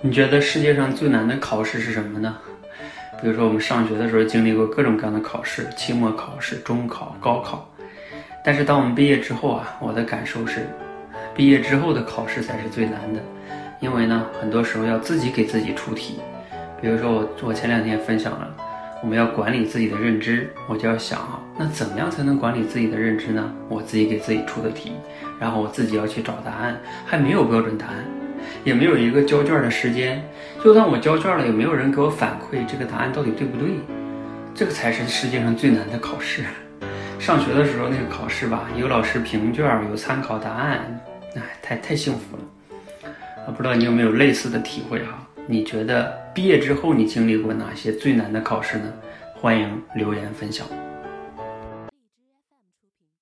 你觉得世界上最难的考试是什么呢？比如说我们上学的时候经历过各种各样的考试，期末考试、中考、高考。但是当我们毕业之后啊，我的感受是，毕业之后的考试才是最难的，因为呢，很多时候要自己给自己出题。比如说我我前两天分享了，我们要管理自己的认知，我就要想啊，那怎么样才能管理自己的认知呢？我自己给自己出的题，然后我自己要去找答案，还没有标准答案。也没有一个交卷的时间，就算我交卷了，也没有人给我反馈这个答案到底对不对。这个才是世界上最难的考试。上学的时候那个考试吧，有老师评卷，有参考答案，哎，太太幸福了。啊，不知道你有没有类似的体会哈？你觉得毕业之后你经历过哪些最难的考试呢？欢迎留言分享。